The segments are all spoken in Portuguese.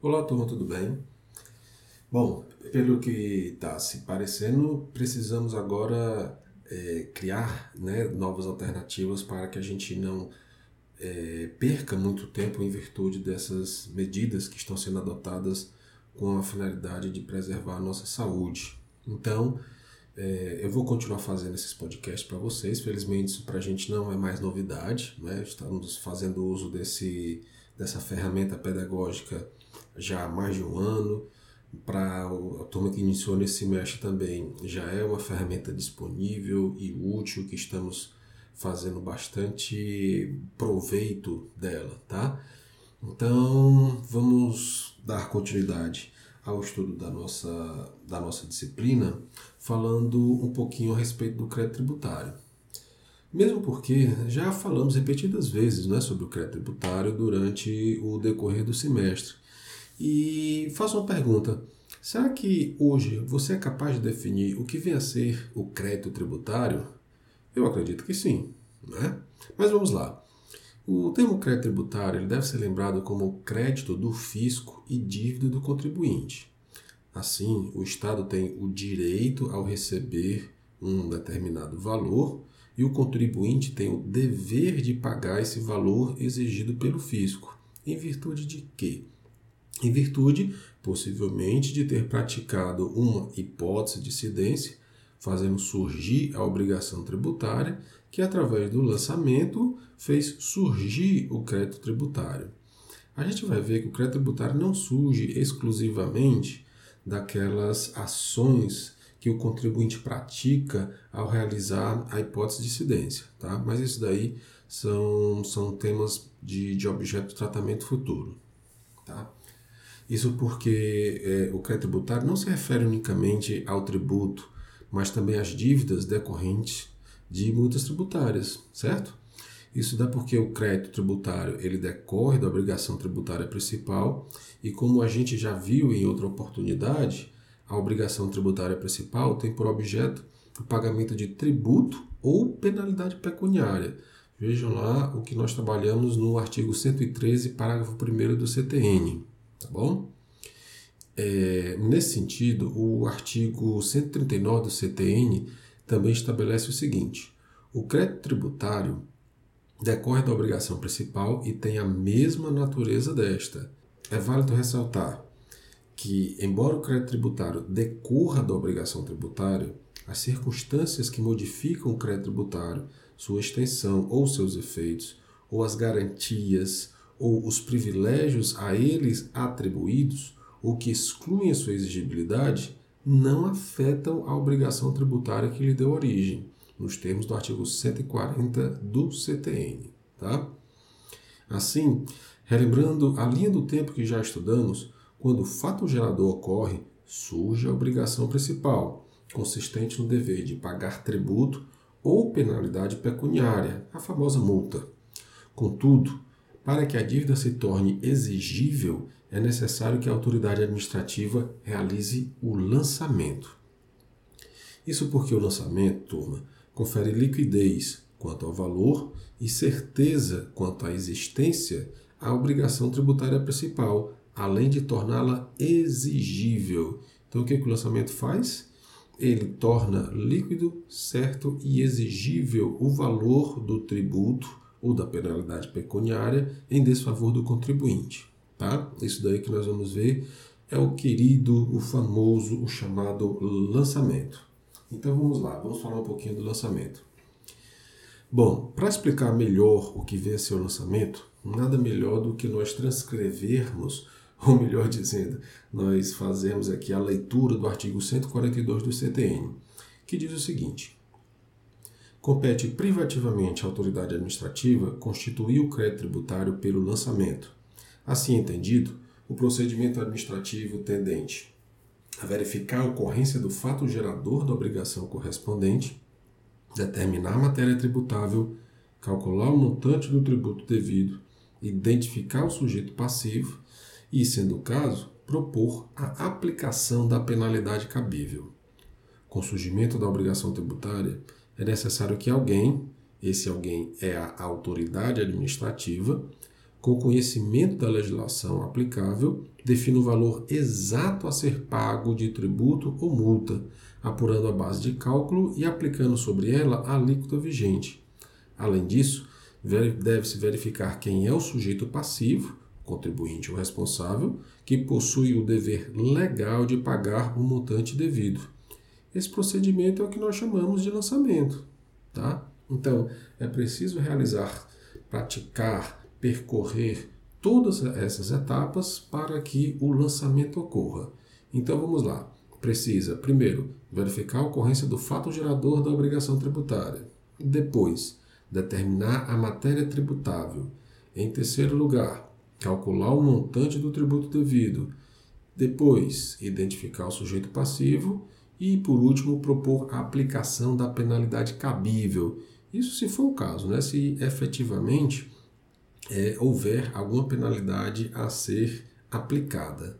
Olá, turma, tudo bem? Bom, pelo que está se parecendo, precisamos agora é, criar né, novas alternativas para que a gente não é, perca muito tempo em virtude dessas medidas que estão sendo adotadas com a finalidade de preservar a nossa saúde. Então, é, eu vou continuar fazendo esses podcasts para vocês. Felizmente, isso para a gente não é mais novidade. Né? Estamos fazendo uso desse, dessa ferramenta pedagógica já há mais de um ano. Para a turma que iniciou nesse semestre também, já é uma ferramenta disponível e útil que estamos fazendo bastante proveito dela, tá? Então, vamos dar continuidade ao estudo da nossa, da nossa disciplina, falando um pouquinho a respeito do crédito tributário. Mesmo porque já falamos repetidas vezes né, sobre o crédito tributário durante o decorrer do semestre. E faço uma pergunta: será que hoje você é capaz de definir o que vem a ser o crédito tributário? Eu acredito que sim, né? Mas vamos lá. O termo crédito tributário deve ser lembrado como crédito do fisco e dívida do contribuinte. Assim, o Estado tem o direito ao receber um determinado valor e o contribuinte tem o dever de pagar esse valor exigido pelo fisco. Em virtude de quê? Em virtude, possivelmente, de ter praticado uma hipótese de incidência, fazendo surgir a obrigação tributária que, através do lançamento, fez surgir o crédito tributário. A gente vai ver que o crédito tributário não surge exclusivamente daquelas ações que o contribuinte pratica ao realizar a hipótese de incidência, tá? Mas isso daí são, são temas de, de objeto de tratamento futuro, tá? Isso porque é, o crédito tributário não se refere unicamente ao tributo, mas também às dívidas decorrentes de multas tributárias, certo? Isso dá porque o crédito tributário ele decorre da obrigação tributária principal e como a gente já viu em outra oportunidade, a obrigação tributária principal tem por objeto o pagamento de tributo ou penalidade pecuniária. Vejam lá o que nós trabalhamos no artigo 113, parágrafo 1 do CTN, tá bom? É, nesse sentido, o artigo 139 do CTN também estabelece o seguinte: o crédito tributário decorre da obrigação principal e tem a mesma natureza desta. É válido ressaltar que, embora o crédito tributário decorra da obrigação tributária, as circunstâncias que modificam o crédito tributário, sua extensão ou seus efeitos, ou as garantias ou os privilégios a eles atribuídos, ou que excluem a sua exigibilidade, não afetam a obrigação tributária que lhe deu origem, nos termos do artigo 140 do CTN. Tá? Assim, relembrando a linha do tempo que já estudamos, quando o fato gerador ocorre, surge a obrigação principal, consistente no dever de pagar tributo ou penalidade pecuniária, a famosa multa. Contudo, para que a dívida se torne exigível, é necessário que a autoridade administrativa realize o lançamento. Isso porque o lançamento, turma, confere liquidez quanto ao valor e certeza quanto à existência à obrigação tributária principal, além de torná-la exigível. Então, o que, que o lançamento faz? Ele torna líquido, certo e exigível o valor do tributo ou da penalidade pecuniária em desfavor do contribuinte. Tá? Isso daí que nós vamos ver é o querido, o famoso, o chamado lançamento. Então vamos lá, vamos falar um pouquinho do lançamento. Bom, para explicar melhor o que vem a ser o lançamento, nada melhor do que nós transcrevermos, ou melhor dizendo, nós fazemos aqui a leitura do artigo 142 do CTN, que diz o seguinte: compete privativamente à autoridade administrativa constituir o crédito tributário pelo lançamento Assim entendido, o procedimento administrativo tendente a verificar a ocorrência do fato gerador da obrigação correspondente, determinar a matéria tributável, calcular o montante do tributo devido, identificar o sujeito passivo e, sendo o caso, propor a aplicação da penalidade cabível. Com o surgimento da obrigação tributária, é necessário que alguém, esse alguém é a autoridade administrativa, com conhecimento da legislação aplicável, define o valor exato a ser pago de tributo ou multa, apurando a base de cálculo e aplicando sobre ela a alíquota vigente. Além disso, deve-se verificar quem é o sujeito passivo, contribuinte ou responsável, que possui o dever legal de pagar o montante devido. Esse procedimento é o que nós chamamos de lançamento, tá? Então, é preciso realizar, praticar, percorrer todas essas etapas para que o lançamento ocorra. Então vamos lá. Precisa, primeiro, verificar a ocorrência do fato gerador da obrigação tributária. Depois, determinar a matéria tributável. Em terceiro lugar, calcular o montante do tributo devido. Depois, identificar o sujeito passivo. E, por último, propor a aplicação da penalidade cabível. Isso se for o caso, né? se efetivamente é, houver alguma penalidade a ser aplicada.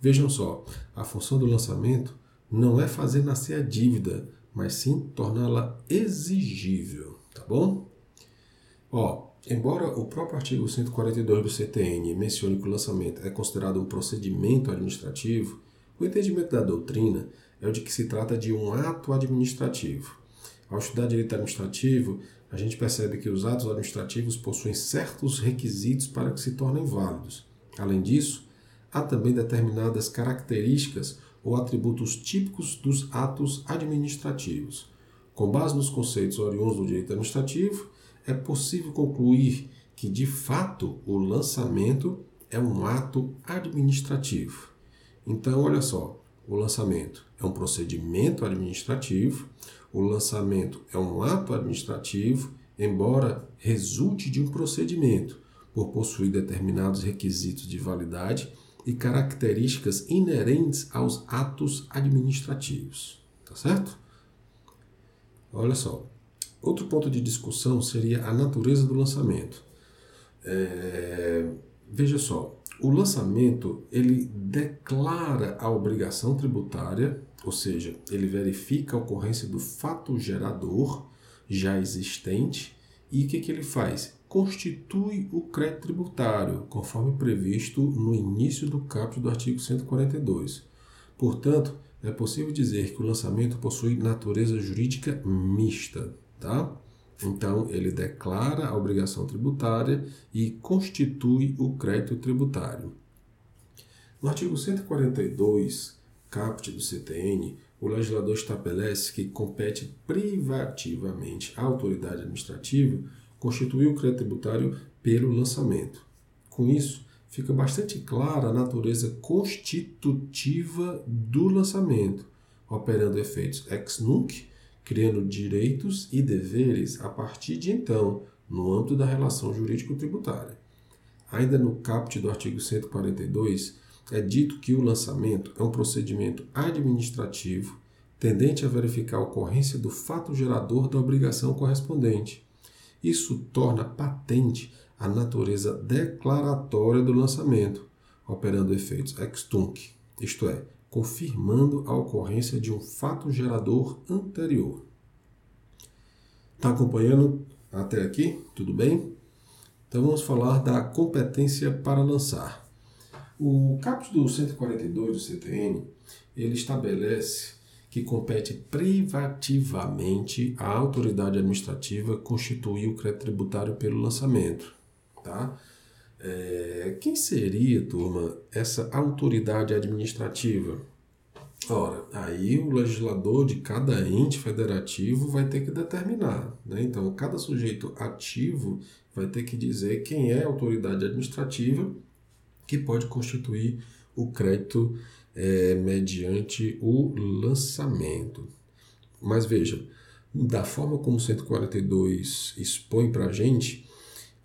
Vejam só, a função do lançamento não é fazer nascer a dívida, mas sim torná-la exigível, tá bom? Ó, embora o próprio artigo 142 do CTN mencione que o lançamento é considerado um procedimento administrativo, o entendimento da doutrina é o de que se trata de um ato administrativo. Ao estudar direito administrativo, a gente percebe que os atos administrativos possuem certos requisitos para que se tornem válidos. Além disso, há também determinadas características ou atributos típicos dos atos administrativos. Com base nos conceitos oriundos do direito administrativo, é possível concluir que, de fato, o lançamento é um ato administrativo. Então, olha só, o lançamento é um procedimento administrativo, o lançamento é um ato administrativo, embora resulte de um procedimento, por possuir determinados requisitos de validade e características inerentes aos atos administrativos. Tá certo? Olha só. Outro ponto de discussão seria a natureza do lançamento. É, veja só, o lançamento ele declara a obrigação tributária ou seja, ele verifica a ocorrência do fato gerador já existente e o que, que ele faz? Constitui o crédito tributário, conforme previsto no início do capítulo do artigo 142. Portanto, é possível dizer que o lançamento possui natureza jurídica mista, tá? Então, ele declara a obrigação tributária e constitui o crédito tributário. No artigo 142, caput do CTN, o legislador estabelece que compete privativamente à autoridade administrativa constituir o crédito tributário pelo lançamento. Com isso, fica bastante clara a natureza constitutiva do lançamento, operando efeitos ex nunc, criando direitos e deveres a partir de então, no âmbito da relação jurídico-tributária. Ainda no caput do artigo 142, é dito que o lançamento é um procedimento administrativo tendente a verificar a ocorrência do fato gerador da obrigação correspondente. Isso torna patente a natureza declaratória do lançamento, operando efeitos ex tunc, isto é, confirmando a ocorrência de um fato gerador anterior. Está acompanhando até aqui? Tudo bem? Então vamos falar da competência para lançar. O caput do 142 do CTN, ele estabelece que compete privativamente à autoridade administrativa constituir o crédito tributário pelo lançamento. Tá? É, quem seria, turma, essa autoridade administrativa? Ora, aí o legislador de cada ente federativo vai ter que determinar. Né? Então, cada sujeito ativo vai ter que dizer quem é a autoridade administrativa que pode constituir o crédito é, mediante o lançamento. Mas veja, da forma como o 142 expõe para a gente,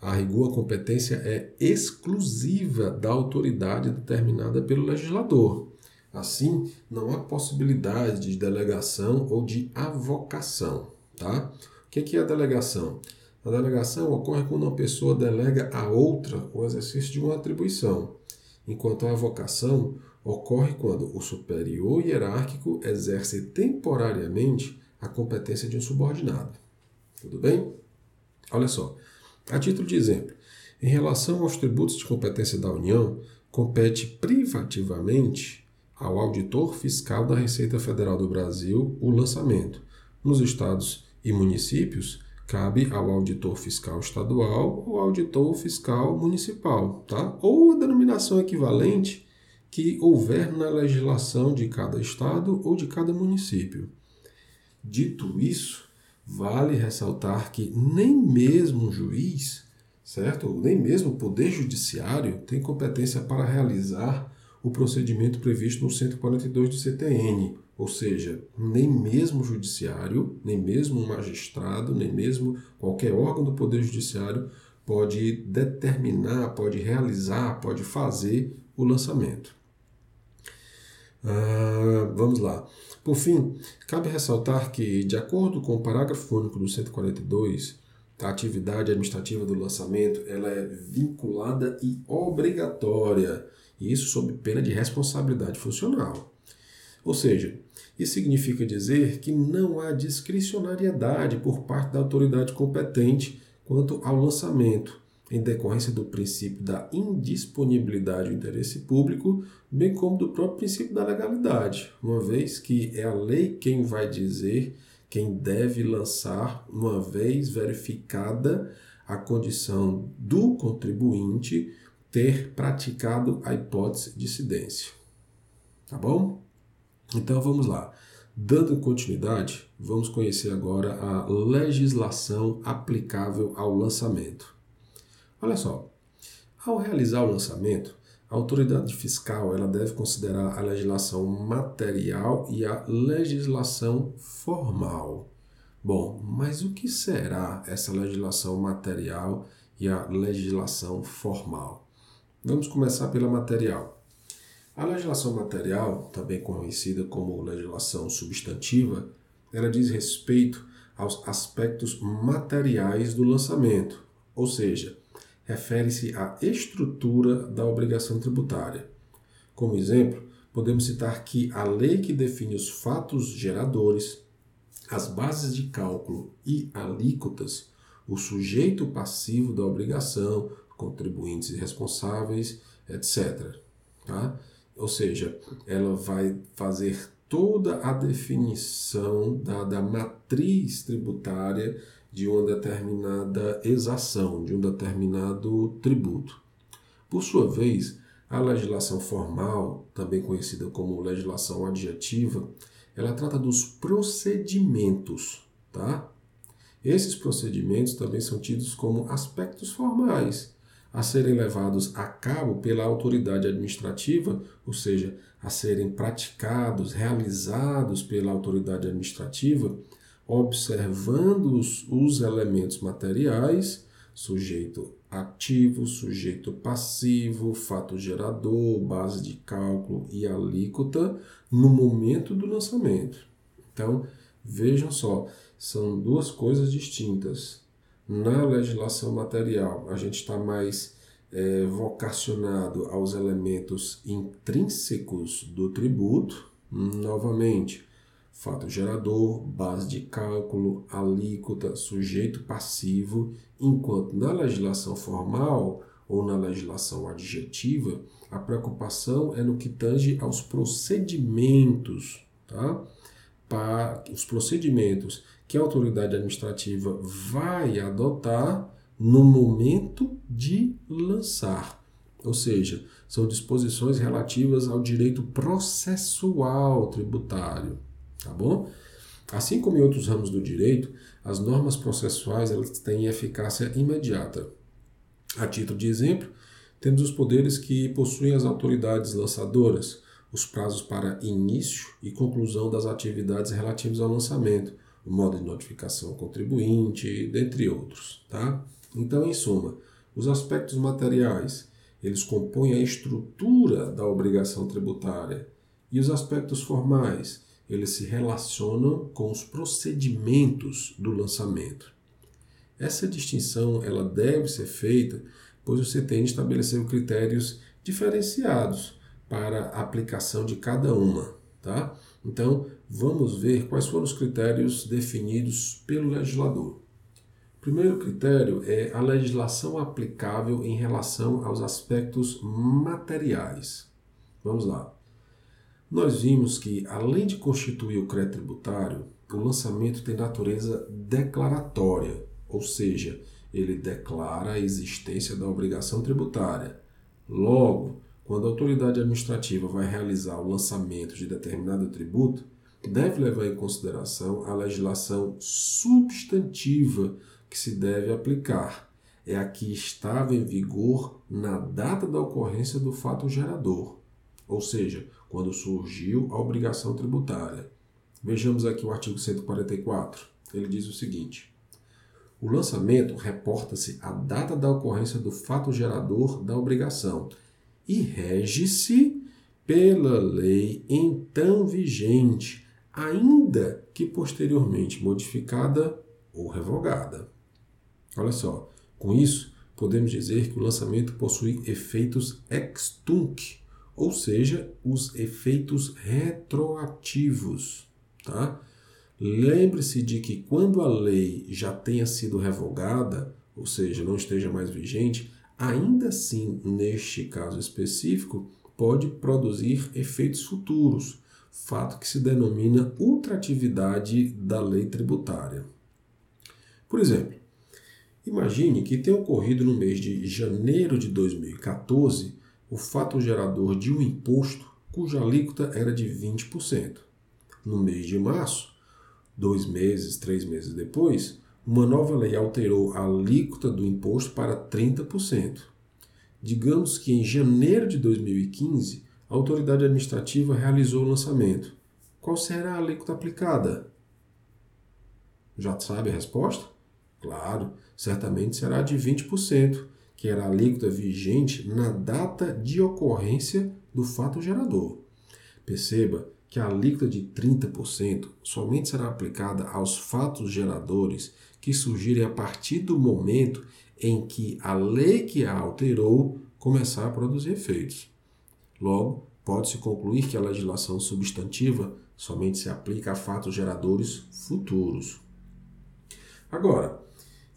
a rigor a competência é exclusiva da autoridade determinada pelo legislador. Assim, não há possibilidade de delegação ou de avocação. Tá? O que é a delegação? A delegação ocorre quando uma pessoa delega a outra o exercício de uma atribuição, enquanto a avocação ocorre quando o superior hierárquico exerce temporariamente a competência de um subordinado. Tudo bem? Olha só, a título de exemplo, Em relação aos tributos de competência da União, compete privativamente ao auditor fiscal da Receita Federal do Brasil o lançamento. Nos estados e municípios, cabe ao auditor fiscal estadual ou auditor fiscal municipal, tá? Ou a denominação equivalente que houver na legislação de cada estado ou de cada município. Dito isso, vale ressaltar que nem mesmo um juiz, certo? Nem mesmo o poder judiciário tem competência para realizar o procedimento previsto no 142 do CTN, ou seja, nem mesmo o judiciário, nem mesmo um magistrado, nem mesmo qualquer órgão do Poder Judiciário pode determinar, pode realizar, pode fazer o lançamento. Ah, vamos lá. Por fim, cabe ressaltar que, de acordo com o parágrafo único do 142, a atividade administrativa do lançamento ela é vinculada e obrigatória, e isso sob pena de responsabilidade funcional. Ou seja, isso significa dizer que não há discricionariedade por parte da autoridade competente quanto ao lançamento, em decorrência do princípio da indisponibilidade do interesse público, bem como do próprio princípio da legalidade, uma vez que é a lei quem vai dizer quem deve lançar, uma vez verificada a condição do contribuinte ter praticado a hipótese de incidência. Tá bom? Então vamos lá. Dando continuidade, vamos conhecer agora a legislação aplicável ao lançamento. Olha só, ao realizar o lançamento, a autoridade fiscal ela deve considerar a legislação material e a legislação formal. Bom, mas o que será essa legislação material e a legislação formal? Vamos começar pela material. A legislação material, também conhecida como legislação substantiva, ela diz respeito aos aspectos materiais do lançamento, ou seja, refere-se à estrutura da obrigação tributária. Como exemplo, podemos citar que a lei que define os fatos geradores, as bases de cálculo e alíquotas, o sujeito passivo da obrigação, contribuintes responsáveis, etc. Tá? Ou seja, ela vai fazer toda a definição da, da matriz tributária de uma determinada exação, de um determinado tributo. Por sua vez, a legislação formal, também conhecida como legislação adjetiva, ela trata dos procedimentos, tá? Esses procedimentos também são tidos como aspectos formais a serem levados a cabo pela autoridade administrativa, ou seja, a serem praticados, realizados pela autoridade administrativa, observando os, os elementos materiais, sujeito ativo, sujeito passivo, fato gerador, base de cálculo e alíquota no momento do lançamento. Então, vejam só, são duas coisas distintas. Na legislação material, a gente está mais é, vocacionado aos elementos intrínsecos do tributo, novamente, fato gerador, base de cálculo, alíquota, sujeito passivo, enquanto na legislação formal ou na legislação adjetiva, a preocupação é no que tange aos procedimentos, tá? Para os procedimentos que a autoridade administrativa vai adotar no momento de lançar. Ou seja, são disposições relativas ao direito processual tributário, tá bom? Assim como em outros ramos do direito, as normas processuais elas têm eficácia imediata. A título de exemplo, temos os poderes que possuem as autoridades lançadoras, os prazos para início e conclusão das atividades relativas ao lançamento, o modo de notificação ao contribuinte, dentre outros. Tá? Então, em suma, os aspectos materiais, eles compõem a estrutura da obrigação tributária e os aspectos formais, eles se relacionam com os procedimentos do lançamento. Essa distinção ela deve ser feita, pois o CTN estabeleceu critérios diferenciados para a aplicação de cada uma, tá? Então, vamos ver quais foram os critérios definidos pelo legislador. primeiro critério é a legislação aplicável em relação aos aspectos materiais. Vamos lá. Nós vimos que, além de constituir o crédito tributário, o lançamento tem natureza declaratória, ou seja, ele declara a existência da obrigação tributária. Logo, quando a autoridade administrativa vai realizar o lançamento de determinado tributo, deve levar em consideração a legislação substantiva que se deve aplicar. É a que estava em vigor na data da ocorrência do fato gerador, ou seja, quando surgiu a obrigação tributária. Vejamos aqui o artigo 144. Ele diz o seguinte: O lançamento reporta-se à data da ocorrência do fato gerador da obrigação e rege-se pela lei então vigente ainda que posteriormente modificada ou revogada. Olha só, com isso, podemos dizer que o lançamento possui efeitos ex tunc, ou seja, os efeitos retroativos. Tá? Lembre-se de que quando a lei já tenha sido revogada, ou seja, não esteja mais vigente, ainda assim, neste caso específico, pode produzir efeitos futuros, fato que se denomina ultratividade da lei tributária. Por exemplo, imagine que tenha ocorrido no mês de janeiro de 2014 o fato gerador de um imposto cuja alíquota era de 20%. No mês de março, dois meses, três meses depois, uma nova lei alterou a alíquota do imposto para 30%. Digamos que em janeiro de 2015 a autoridade administrativa realizou o lançamento. Qual será a alíquota aplicada? Já sabe a resposta? Claro, certamente será de 20%, que era a alíquota vigente na data de ocorrência do fato gerador. Perceba que a alíquota de 30% somente será aplicada aos fatos geradores que surgirem a partir do momento em que a lei que a alterou começar a produzir efeitos. Logo, pode-se concluir que a legislação substantiva somente se aplica a fatos geradores futuros. Agora,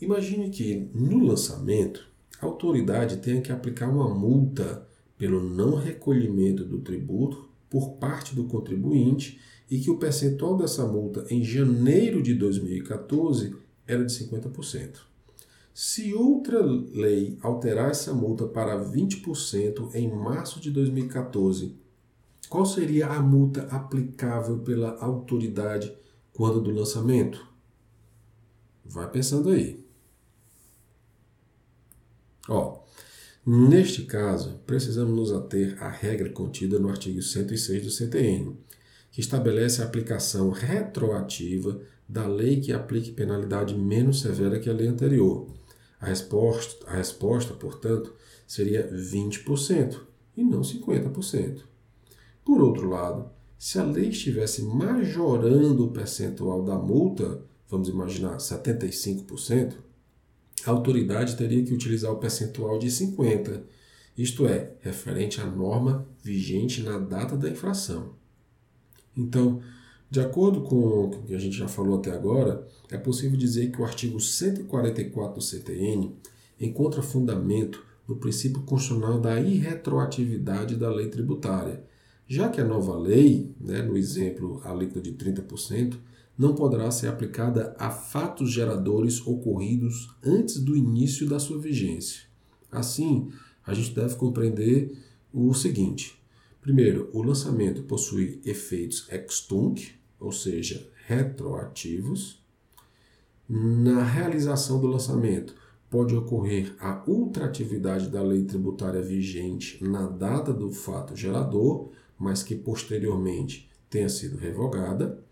imagine que no lançamento a autoridade tenha que aplicar uma multa pelo não recolhimento do tributo por parte do contribuinte e que o percentual dessa multa em janeiro de 2014 era de 50%. Se outra lei alterar essa multa para 20% em março de 2014, qual seria a multa aplicável pela autoridade quando do lançamento? Vai pensando aí. Ó, neste caso, precisamos nos ater à regra contida no artigo 106 do CTN, que estabelece a aplicação retroativa da lei que aplique penalidade menos severa que a lei anterior a resposta, a resposta, portanto, seria 20% e não 50%. Por outro lado, se a lei estivesse majorando o percentual da multa, vamos imaginar 75%, a autoridade teria que utilizar o percentual de 50%, isto é, referente à norma vigente na data da infração. Então, de acordo com o que a gente já falou até agora, é possível dizer que o artigo 144 do CTN encontra fundamento no princípio constitucional da irretroatividade da lei tributária, já que a nova lei, né, no exemplo a alíquota de 30%, não poderá ser aplicada a fatos geradores ocorridos antes do início da sua vigência. Assim, a gente deve compreender o seguinte: primeiro, o lançamento possui efeitos ex tunc, ou seja, retroativos. Na realização do lançamento, pode ocorrer a ultratividade da lei tributária vigente na data do fato gerador, mas que posteriormente tenha sido revogada.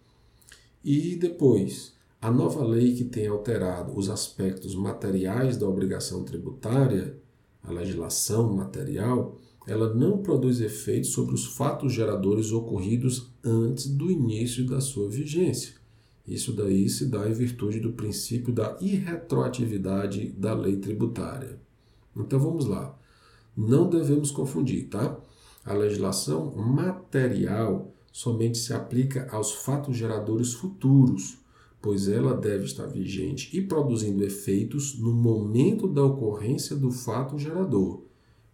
E depois, a nova lei que tenha alterado os aspectos materiais da obrigação tributária, a legislação material, ela não produz efeitos sobre os fatos geradores ocorridos antes do início da sua vigência. Isso daí se dá em virtude do princípio da irretroatividade da lei tributária. Então vamos lá. Não devemos confundir, tá? A legislação material somente se aplica aos fatos geradores futuros, pois ela deve estar vigente e produzindo efeitos no momento da ocorrência do fato gerador.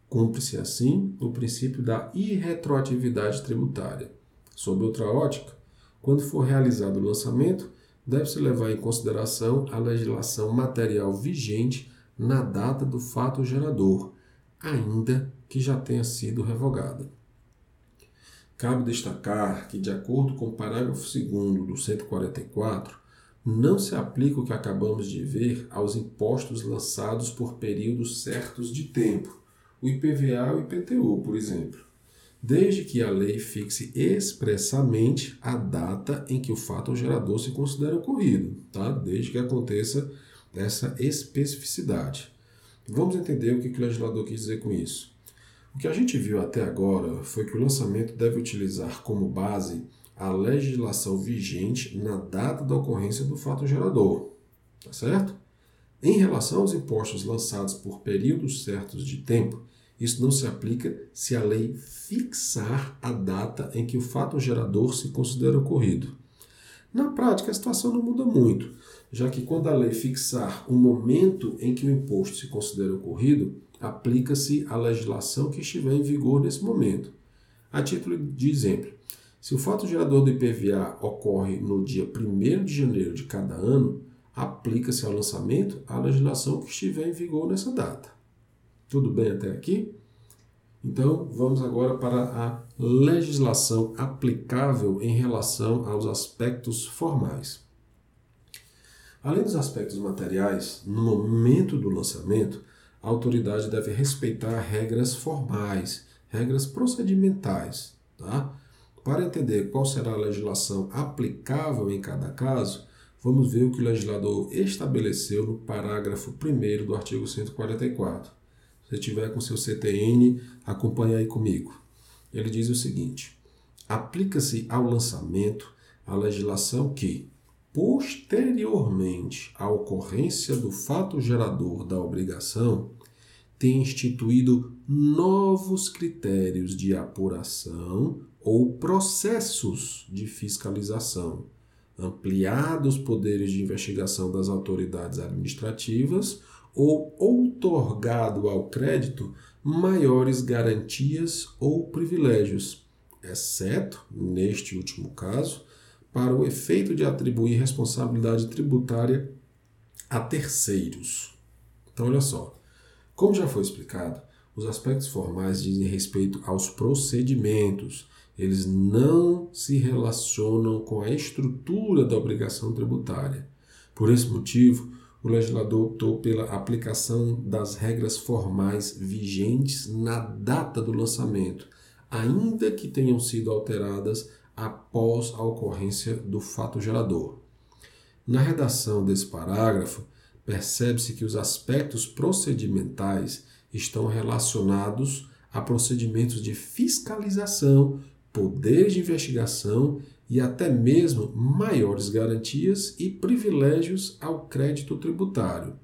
Cumpre-se assim o princípio da irretroatividade tributária. Sob outra ótica, quando for realizado o lançamento, deve-se levar em consideração a legislação material vigente na data do fato gerador, ainda que já tenha sido revogada. Cabe destacar que, de acordo com o parágrafo 2 do 144, não se aplica o que acabamos de ver aos impostos lançados por períodos certos de tempo, o IPVA e o IPTU, por exemplo, desde que a lei fixe expressamente a data em que o fato gerador se considera ocorrido, tá? desde que aconteça essa especificidade. Vamos entender o que o legislador quis dizer com isso. O que a gente viu até agora foi que o lançamento deve utilizar como base a legislação vigente na data da ocorrência do fato gerador, tá certo? Em relação aos impostos lançados por períodos certos de tempo, isso não se aplica se a lei fixar a data em que o fato gerador se considera ocorrido. Na prática, a situação não muda muito, já que quando a lei fixar o momento em que o imposto se considera ocorrido, aplica-se a legislação que estiver em vigor nesse momento. A título de exemplo, se o fato gerador do IPVA ocorre no dia 1 de janeiro de cada ano, aplica-se ao lançamento a legislação que estiver em vigor nessa data. Tudo bem até aqui? Então, vamos agora para a legislação aplicável em relação aos aspectos formais. Além dos aspectos materiais, no momento do lançamento, a autoridade deve respeitar regras formais, regras procedimentais. Tá? Para entender qual será a legislação aplicável em cada caso, vamos ver o que o legislador estabeleceu no parágrafo 1 do artigo 144. Se tiver com seu CTN, acompanhe aí comigo. Ele diz o seguinte: aplica-se ao lançamento a legislação que, posteriormente à ocorrência do fato gerador da obrigação, tem instituído novos critérios de apuração ou processos de fiscalização, ampliado os poderes de investigação das autoridades administrativas ou outorgado ao crédito maiores garantias ou privilégios, exceto, neste último caso, para o efeito de atribuir responsabilidade tributária a terceiros. Então, olha só. Como já foi explicado, os aspectos formais dizem respeito aos procedimentos. Eles não se relacionam com a estrutura da obrigação tributária. Por esse motivo, o legislador optou pela aplicação das regras formais vigentes na data do lançamento, ainda que tenham sido alteradas após a ocorrência do fato gerador. Na redação desse parágrafo, percebe-se que os aspectos procedimentais estão relacionados a procedimentos de fiscalização, poderes de investigação e até mesmo maiores garantias e privilégios ao crédito tributário.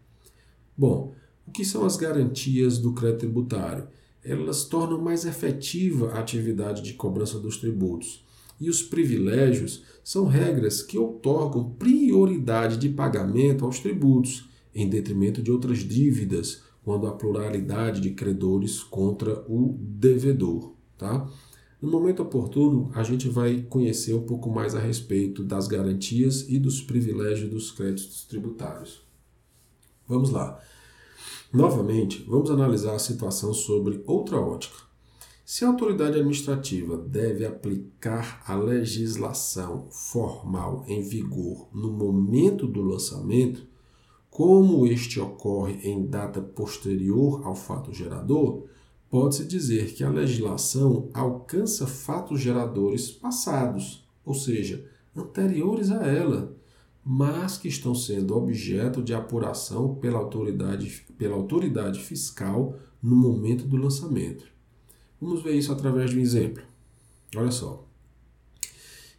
Bom, o que são as garantias do crédito tributário? Elas tornam mais efetiva a atividade de cobrança dos tributos e os privilégios são regras que outorgam prioridade de pagamento aos tributos, em detrimento de outras dívidas, quando há pluralidade de credores contra o devedor. Tá? No momento oportuno, a gente vai conhecer um pouco mais a respeito das garantias e dos privilégios dos créditos tributários. Vamos lá. Novamente, vamos analisar a situação sobre outra ótica. Se a autoridade administrativa deve aplicar a legislação formal em vigor no momento do lançamento, como este ocorre em data posterior ao fato gerador, pode-se dizer que a legislação alcança fatos geradores passados, ou seja, anteriores a ela, mas que estão sendo objeto de apuração pela autoridade, pela autoridade fiscal no momento do lançamento. Vamos ver isso através de um exemplo. Olha só.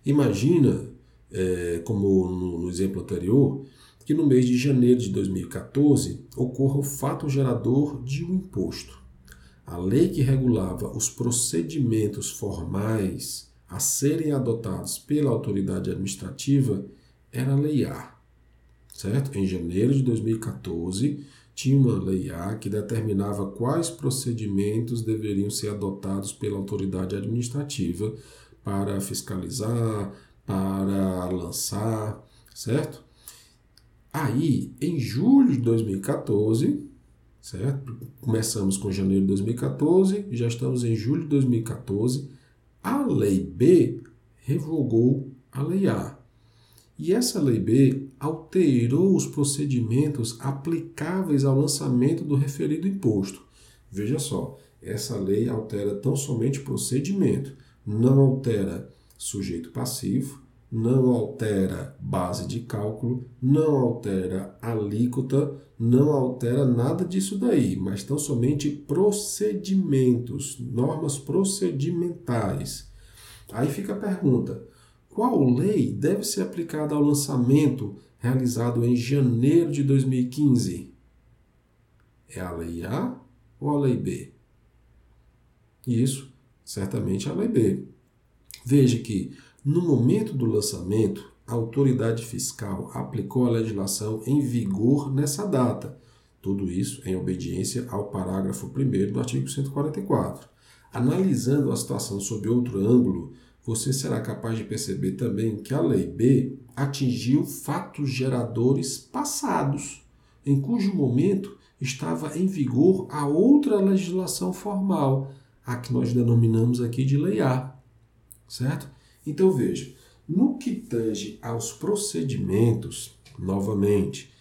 Imagina, é, como no, no exemplo anterior, que no mês de janeiro de 2014 ocorra o fato gerador de um imposto. A lei que regulava os procedimentos formais a serem adotados pela autoridade administrativa era a Lei A. certo? Em janeiro de 2014, tinha uma lei A que determinava quais procedimentos deveriam ser adotados pela autoridade administrativa para fiscalizar, para lançar, certo? Aí, em julho de 2014, certo? Começamos com janeiro de 2014, já estamos em julho de 2014. A Lei B revogou a Lei A. E essa Lei B alterou os procedimentos aplicáveis ao lançamento do referido imposto. Veja só, essa lei altera tão somente procedimento, não altera sujeito passivo, não altera base de cálculo, não altera alíquota, não altera nada disso daí, mas tão somente procedimentos, normas procedimentais. Aí fica a pergunta: qual lei deve ser aplicada ao lançamento realizado em janeiro de 2015? É a lei A ou a lei B? Isso, certamente a lei B. Veja que, no momento do lançamento, a autoridade fiscal aplicou a legislação em vigor nessa data. Tudo isso em obediência ao parágrafo 1 do artigo 144. Analisando a situação sob outro ângulo, você será capaz de perceber também que a Lei B atingiu fatos geradores passados, em cujo momento estava em vigor a outra legislação formal, a que nós denominamos aqui de Lei A. Certo? Então veja, no que tange aos procedimentos, novamente,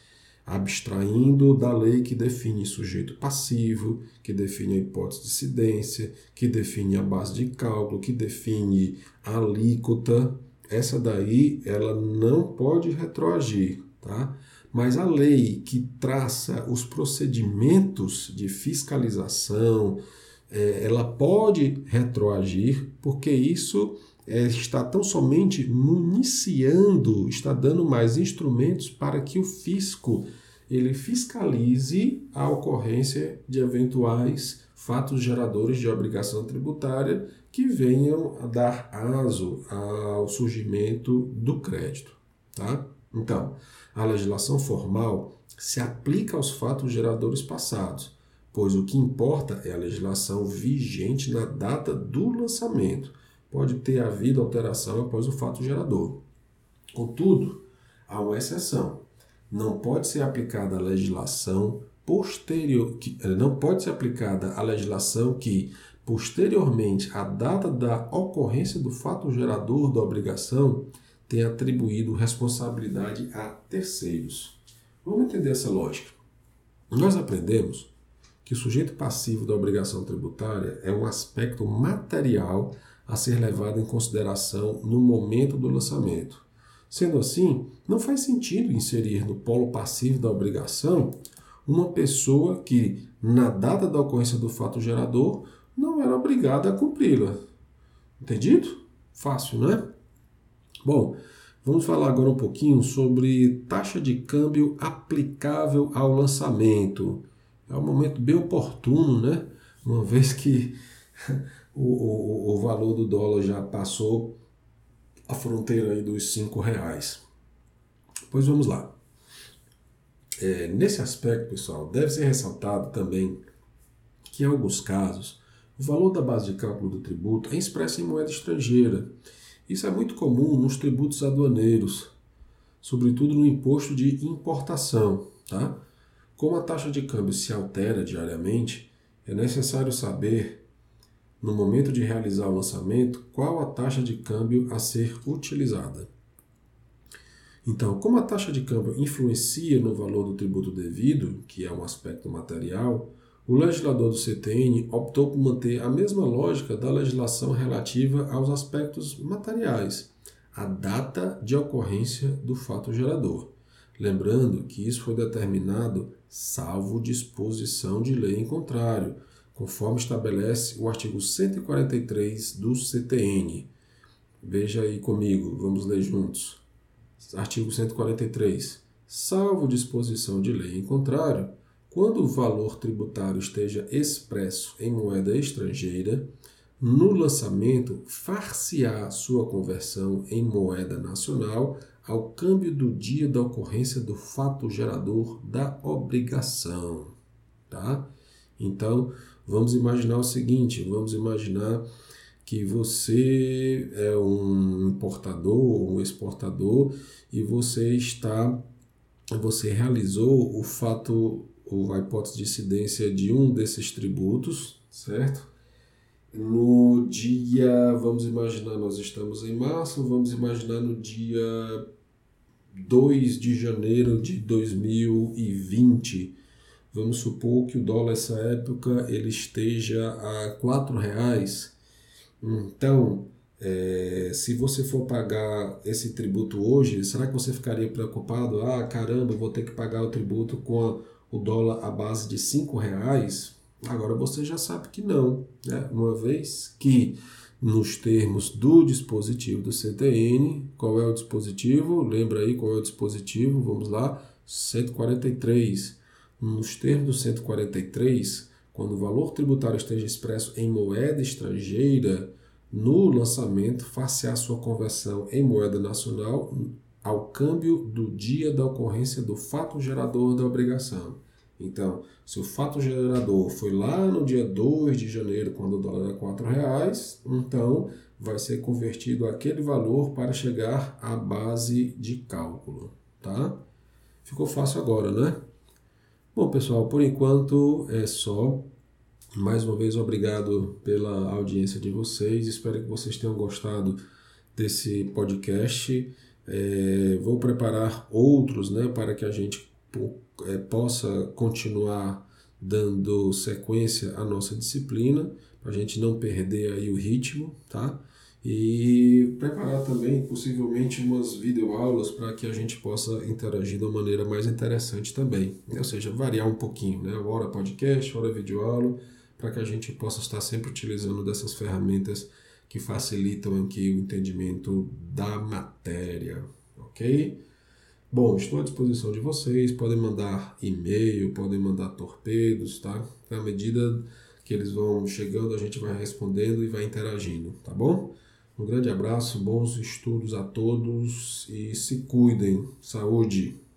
abstraindo da lei que define sujeito passivo, que define a hipótese de incidência, que define a base de cálculo, que define a alíquota, essa daí ela não pode retroagir, tá? Mas a lei que traça os procedimentos de fiscalização, é, ela pode retroagir, porque isso é, está tão somente municiando, está dando mais instrumentos para que o fisco ele fiscalize a ocorrência de eventuais fatos geradores de obrigação tributária que venham a dar aso ao surgimento do crédito. Tá? Então, a legislação formal se aplica aos fatos geradores passados, pois o que importa é a legislação vigente na data do lançamento. Pode ter havido alteração após o fato gerador. Contudo, há uma exceção não pode ser aplicada a legislação posterior, que, eh, não pode ser aplicada a legislação que posteriormente à data da ocorrência do fato gerador da obrigação tenha atribuído responsabilidade a terceiros. Vamos entender essa lógica. Nós aprendemos que o sujeito passivo da obrigação tributária é um aspecto material a ser levado em consideração no momento do lançamento. Sendo assim, não faz sentido inserir no polo passivo da obrigação uma pessoa que, na data da ocorrência do fato gerador, não era obrigada a cumpri-la. Entendido? Fácil, né? Bom, vamos falar agora um pouquinho sobre taxa de câmbio aplicável ao lançamento. É um momento bem oportuno, né? Uma vez que o, o, o valor do dólar já passou a fronteira aí dos cinco reais. Pois vamos lá. É, nesse aspecto, pessoal, deve ser ressaltado também que em alguns casos o valor da base de cálculo do tributo é expresso em moeda estrangeira. Isso é muito comum nos tributos aduaneiros, sobretudo no imposto de importação. Tá? Como a taxa de câmbio se altera diariamente, é necessário saber no momento de realizar o lançamento, qual a taxa de câmbio a ser utilizada. Então, como a taxa de câmbio influencia no valor do tributo devido, que é um aspecto material, o legislador do CTN optou por manter a mesma lógica da legislação relativa aos aspectos materiais, a data de ocorrência do fato gerador. Lembrando que isso foi determinado salvo disposição de lei em contrário, conforme estabelece o artigo 143 do CTN. Veja aí comigo, vamos ler juntos. Artigo 143. Salvo disposição de lei em contrário, quando o valor tributário esteja expresso em moeda estrangeira, no lançamento, far-se-á sua conversão em moeda nacional ao câmbio do dia da ocorrência do fato gerador da obrigação, tá? Então, vamos imaginar o seguinte, vamos imaginar que você é um importador ou um exportador e você está você realizou o fato ou a hipótese de incidência de um desses tributos, certo? No dia, vamos imaginar, nós estamos em março, vamos imaginar no dia 2 de janeiro de 2020. Vamos supor que o dólar essa época ele esteja a quatro reais. Então, é, se você for pagar esse tributo hoje, será que você ficaria preocupado? Ah, caramba, vou ter que pagar o tributo com a, o dólar à base de cinco reais? Agora você já sabe que não, né? uma vez que nos termos do dispositivo do CTN. Qual é o dispositivo? Lembra aí qual é o dispositivo? Vamos lá, 143. Nos termos do 143, quando o valor tributário esteja expresso em moeda estrangeira, no lançamento, face à sua conversão em moeda nacional ao câmbio do dia da ocorrência do fato gerador da obrigação. Então, se o fato gerador foi lá no dia 2 de janeiro, quando o dólar era R$ reais, então vai ser convertido aquele valor para chegar à base de cálculo, tá? Ficou fácil agora, né? Bom, pessoal, por enquanto é só. Mais uma vez, obrigado pela audiência de vocês. Espero que vocês tenham gostado desse podcast. É, vou preparar outros né, para que a gente é, possa continuar dando sequência à nossa disciplina, para a gente não perder aí o ritmo, tá? E preparar também, possivelmente, umas videoaulas para que a gente possa interagir de uma maneira mais interessante também. Ou seja, variar um pouquinho, né? Hora podcast, hora videoaula, para que a gente possa estar sempre utilizando dessas ferramentas que facilitam aqui o entendimento da matéria, ok? Bom, estou à disposição de vocês, podem mandar e-mail, podem mandar torpedos, tá? À medida que eles vão chegando, a gente vai respondendo e vai interagindo, tá bom? Um grande abraço, bons estudos a todos e se cuidem. Saúde!